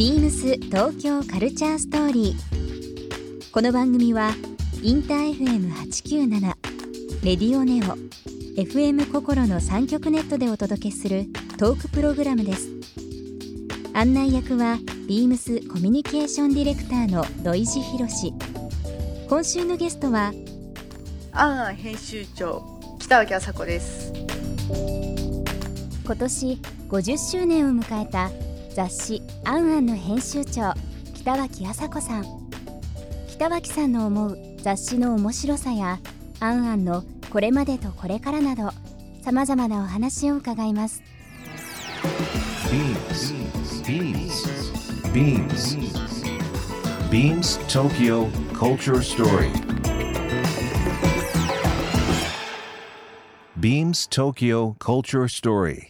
ビームス東京カルチャーストーリー。この番組はインター FM897 レディオネオ FM 心の三極ネットでお届けするトークプログラムです。案内役はビームスコミュニケーションディレクターの土井博志。今週のゲストはあんあん編集長北脇麻子です今年50周年を迎えた雑誌「あんあん」の編集長北脇麻子さん。北脇さんの思う雑誌の面白さや「あんあん」のこれまでとこれからなどさまざまなお話を伺います。BeamsBeamsBeamsTokyo Culture Story. Beams Tokyo Culture Story.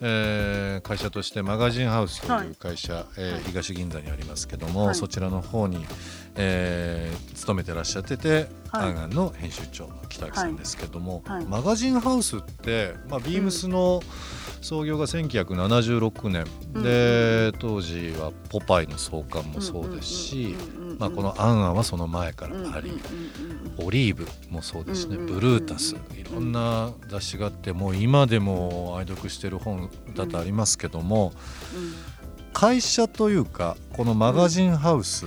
えー会社としてマガジンハウスという会社、えー東銀座にありますけども、はい。そちらの方に、えー勤めてらっしゃってて、はい。アンアンの編集長の北脇さんですけども、はい。はい。マガジンハウスって、まあ、ビームスの創業が1976年、うん。で当時は「ポパイ」の創刊もそうですし、まあ、この「アンアン」はその前からあり、オリーブもそうですね、うんうんうんブルータスいろんな雑誌があってもう今でも愛読してる本だとありますけども、会社というかこのマガジンハウス、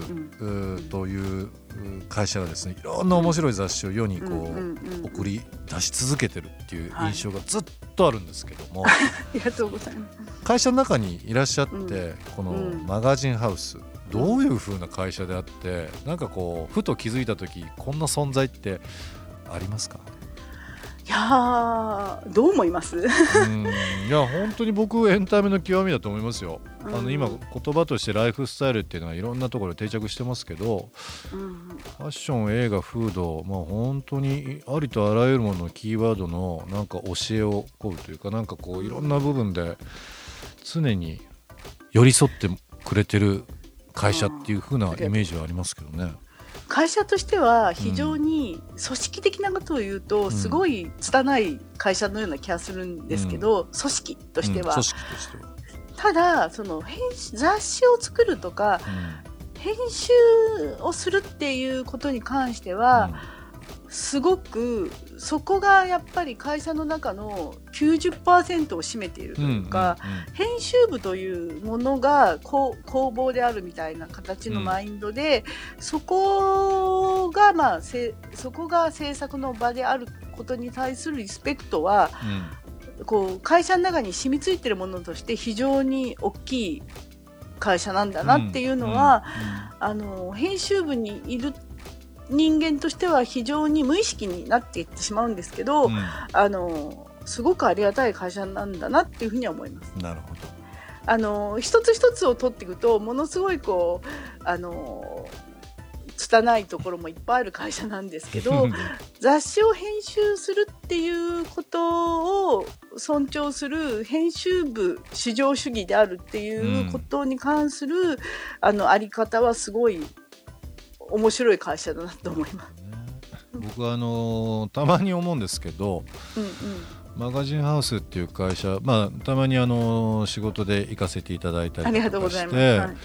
というう会社がですねいろんな面白い雑誌を世にこう、送り出し続けてるっていうはい。印象がずっとあるんですけども、ありがとうございます。会社の中にいらっしゃって、うん。このうん。マガジンハウスどういう風な会社であってなんかこうふと気づいた時こんな存在ってありますか？いやーどう思います？うん。いや本当に僕エンタメの極みだと思いますよ。あのうん今言葉としてライフスタイルっていうのはいろんなところで定着してますけどうんファッション映画風土まあ本当にありとあらゆるもののキーワードのなんか教えを請うというかなんかこういろんな部分で常に寄り添ってくれてる会社っていう風なイメージはありますけどね。会社としては非常に組織的なことを言うと、ん。すごい拙い会社のような気がするんですけど、組織としては。ただその編集雑誌を作るとか編集をするっていうことに関しては、すごくそこがやっぱり会社の中の90%を占めているとうんいうか、編集部というものがこう工房であるみたいな形のマインドで、そこがまあせそこが制作の場であることに対するリスペクトはこう会社の中に染みついてるものとして非常に大きい会社なんだなっていうのは、あの編集部にいる人間としては非常に無意識になっていってしまうんですけど、うんうんあのすごくありがたい会社なんだなっていうふうには思います。なるほど。あの一つ一つを取っていくとものすごいこうあの拙いところもいっぱいある会社なんですけど雑誌を編集するっていうことを尊重する編集部至上主義であるっていうことに関する、あのあり方はすごい面白い会社だなと思います。僕はあのたまに思うんですけどうんうん。マガジンハウスっていう会社、まあ、たまにあの仕事で行かせていただいたありとかしてはい。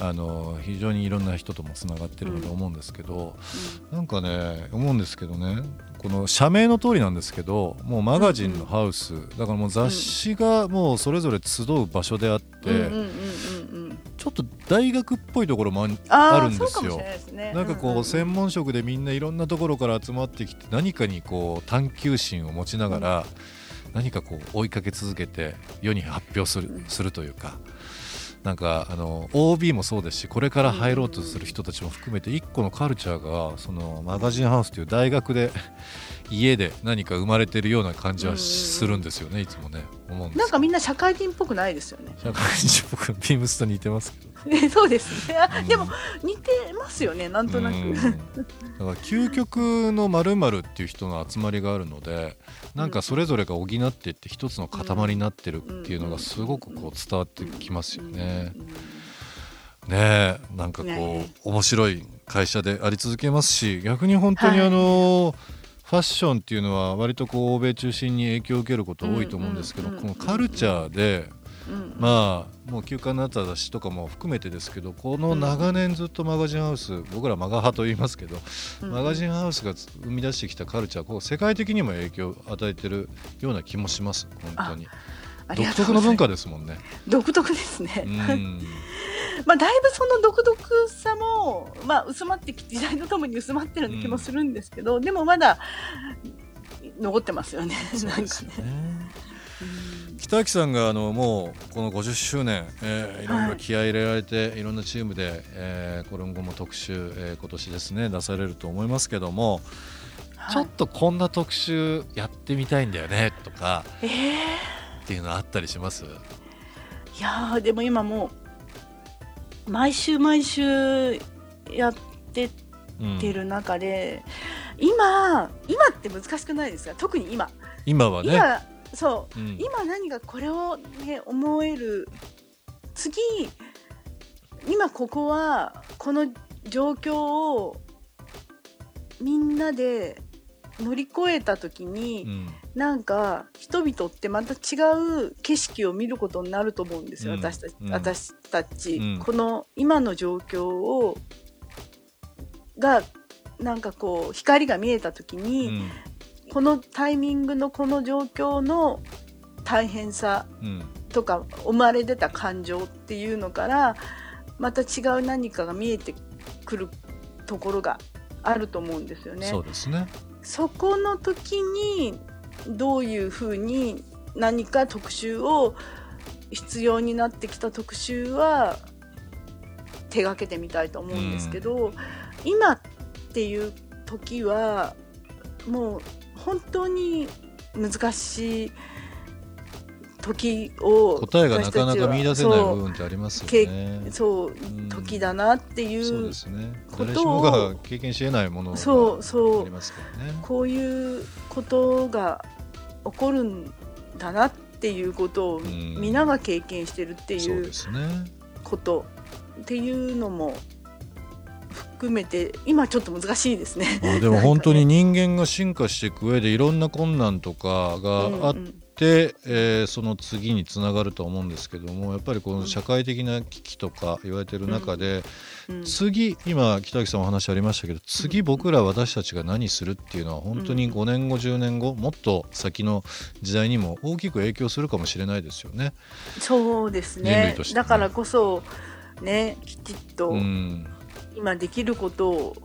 あの非常にいろんな人ともつながってるので思うんですけど、なんかね思うんですけどねこの社名の通りなんですけどもうマガジンのハウス、だからもう雑誌がもうそれぞれ集う場所であって、ちょっと大学っぽいところもあるんですよ。なんかこう専門職でみんないろんなところから集まってきて何かにこう探求心を持ちながら何かこう追いかけ続けて世に発表するするというかなんかあの OB もそうですしこれから入ろうとする人たちも含めて一個のカルチャーがそのマガジンハウスという大学で家で何か生まれてるような感じはするんですよねいつもね思うんなんかみんな社会人っぽくないですよね。社会人僕ビームスと似てますけど そうですね。あうんでも似てますよね。なんとなく。うんだから究極の〇〇っていう人の集まりがあるのでなんかそれぞれが補っていって一つの塊になってるっていうのがすごくこう伝わってきますよね。ねえなんかこう、ね面白い会社であり続けますし逆に本当にはいあの、ファッションっていうのは割とこう欧米中心に影響を受けること多いと思うんですけど、このカルチャーで、うんまあもう休暇になった雑誌とかも含めてですけどこの長年ずっとマガジンハウス僕らマガ派と言いますけど、マガジンハウスが生み出してきたカルチャーこう世界的にも影響を与えてるような気もします本当に。独特の文化ですもんね。独特ですね。うんまあだいぶその独特さもまあ薄まってき時代とともに薄まってる気もするんですけど、でもまだ残ってますよね。北脇さんがあのもうこの50周年、えーいろい。ろ気合い入れられて、い、ろんなチームで、えー、こ後も特集、えー今年ですね出されると思いますけども、はい。ちょっとこんな特集やってみたいんだよねとかええっていうのあったりします？いやーでも今もう毎週毎週やってうんってる中で、今今って難しくないですか？特に今、今はね、今そう。うん。今何かこれをね思える。次今ここはこの状況をみんなで乗り越えた時に、うん。なんか人々ってまた違う景色を見ることになると思うんですよ、うん。私たち、うん。私たち、うん。この今の状況をがなんかこう光が見えた時うに、ん。このタイミングのこの状況の大変さうん。とか生まれ出た感情っていうのからまた違う何かが見えてくるところがあると思うんですよね。そうですね。そこの時にどういうふうに何か特集を必要になってきた特集は手がけてみたいと思うんですけど、今っていう時はもう本当に難しい時を答えがなかなか見出せないそう部分ってありますよね。そううん時だなっていそううですね。ことを誰しもが経験し得ないものがそうそうありますからね。こういうことが起こるんだなっていうことをん皆が経験してるっていう。ことっていうのも含めて今ちょっと難しいですね。まあでも本当に人間が進化していく上でいろんな困難とかがあっうんうんて、えーその次につながると思うんですけどもやっぱりこの社会的な危機とか言われてる中で、うん。次今北脇さんお話ありましたけど次僕ら私たちが何するっていうのは本当に5年後10年後もっと先の時代にも大きく影響するかもしれないですよね。そうですね。ね。だからこそねきちっとうん、今できることを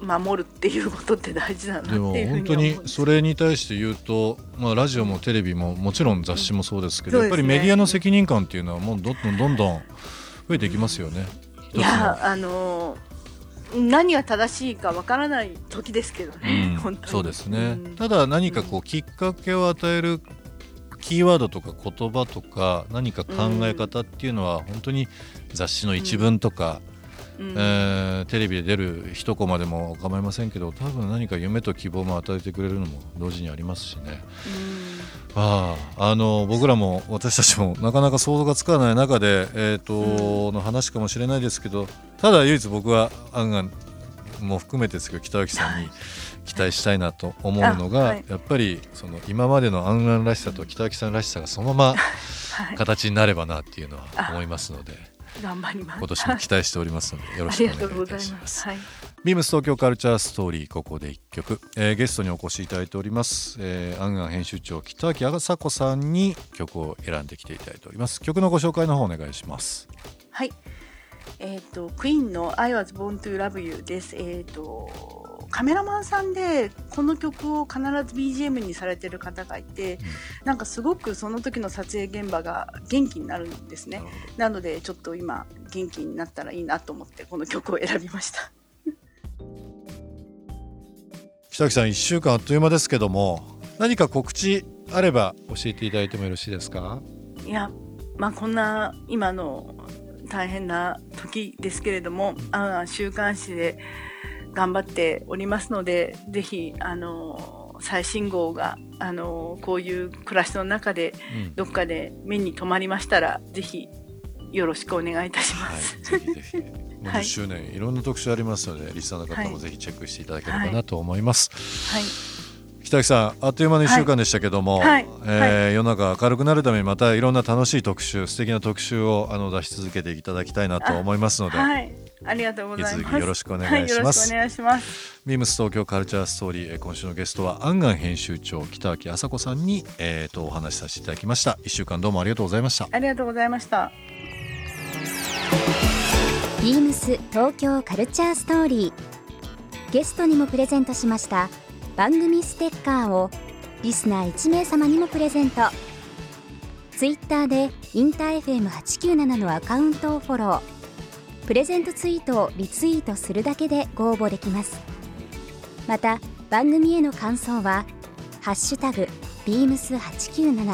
守るっていうことって大事だなってでも本当にそれに対して言うと、まあ、ラジオもテレビももちろん雑誌もそうですけど、うん。やっぱりメディアの責任感っていうのはもうどんどんどんどん増えていきますよね。いやあの何が正しいかわからない時ですけどうね、ん。本当に。そうですね、うん。ただ何かこうきっかけを与えるキーワードとか言葉とか何か考え方っていうのは本当に雑誌の一文とか、うんえーテレビで出る一コマでも構いませんけど多分何か夢と希望も与えてくれるのも同時にありますしね。あああの僕らも私たちもなかなか想像がつかない中で、えーとの話かもしれないですけどただ唯一僕は案外も含めてですけど北脇さんに 期待したいなと思うのが、あはい。やっぱりその今までの案外らしさと北脇さんらしさがそのまま はい、形になればなっていうのは思いますので頑張ります。今年も期待しておりますのでよろあしくお願いいたします。はい。ビームス東京カルチャーストーリーここで一曲、えーゲストにお越しいただいております、えー、アンガン編集長北脇麻子さんに曲を選んできていただいております曲のご紹介の方お願いしますはい。えっ、と、クイーンの I was born to love you です。えっ、と、カメラマンさんでこの曲を必ず BGM にされてる方がいて、なんかすごくその時の撮影現場が元気になるんですね。なのでちょっと今元気になったらいいなと思ってこの曲を選びました。北脇さん1週間あっという間ですけども何か告知あれば教えていただいてもよろしいですか？いや、まあ、こんな今の大変な時ですけれども、あ週刊誌で頑張っておりますので、ぜひ、あの、最新号が、あの、こういう暮らしの中で、どっかで目に留まりましたら、ぜひ、よろしくお願いいたしまはい、す。ぜひぜひ。もう10周年、い、ろんな特集ありますので、リスナーの方もぜひチェックしていただければなと思います。はい。北脇さん、あっという間の1週間でしたけども、はいはいえー世の中明るくなるためにまたいろんな楽しい特集、素敵な特集をあの出し続けていただきたいなと思いますので、はい。ありがとうございます。引き続きよろしくお願いしますはい、よろしくお願いします。ビームス東京カルチャーストーリー、えー今週のゲストはアンガン編集長北脇麻子さんに、えー、とお話しさせていただきました。1週間どうもありがとうございました。ありがとうございました。ビームス東京カルチャーストーリーゲストにもプレゼントしました番組ステッカーをリスナー1名様にもプレゼントツイッターでインター FM897 のアカウントをフォロープレゼントツイートをリツイートするだけでご応募できます。また番組への感想は「ハッシュタグビームス897」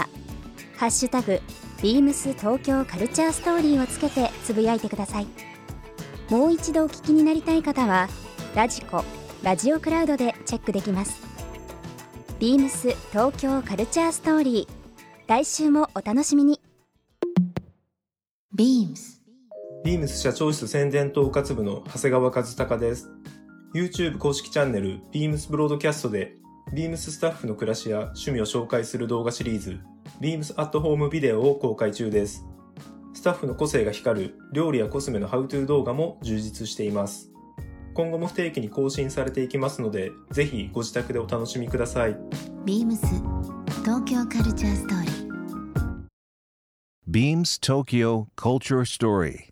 「ハッシュタグビームス東京カルチャーストーリー」をつけてつぶやいてください。もう一度お聞きになりたい方はラジコラジオクラウドでチェックできます。ビームス東京カルチャーストーリー来週もお楽しみに。BEAMS ビームス社長室宣伝統括部の長谷川和孝です。YouTube 公式チャンネルビームスブロードキャストで、ビームススタッフの暮らしや趣味を紹介する動画シリーズ、ビームスアットホームビデオを公開中です。スタッフの個性が光る料理やコスメのハウトゥー動画も充実しています。今後も不定期に更新されていきますので、ぜひご自宅でお楽しみください。BEAMS 東京カルチャーストーリー Beams Tokyo Culture Story.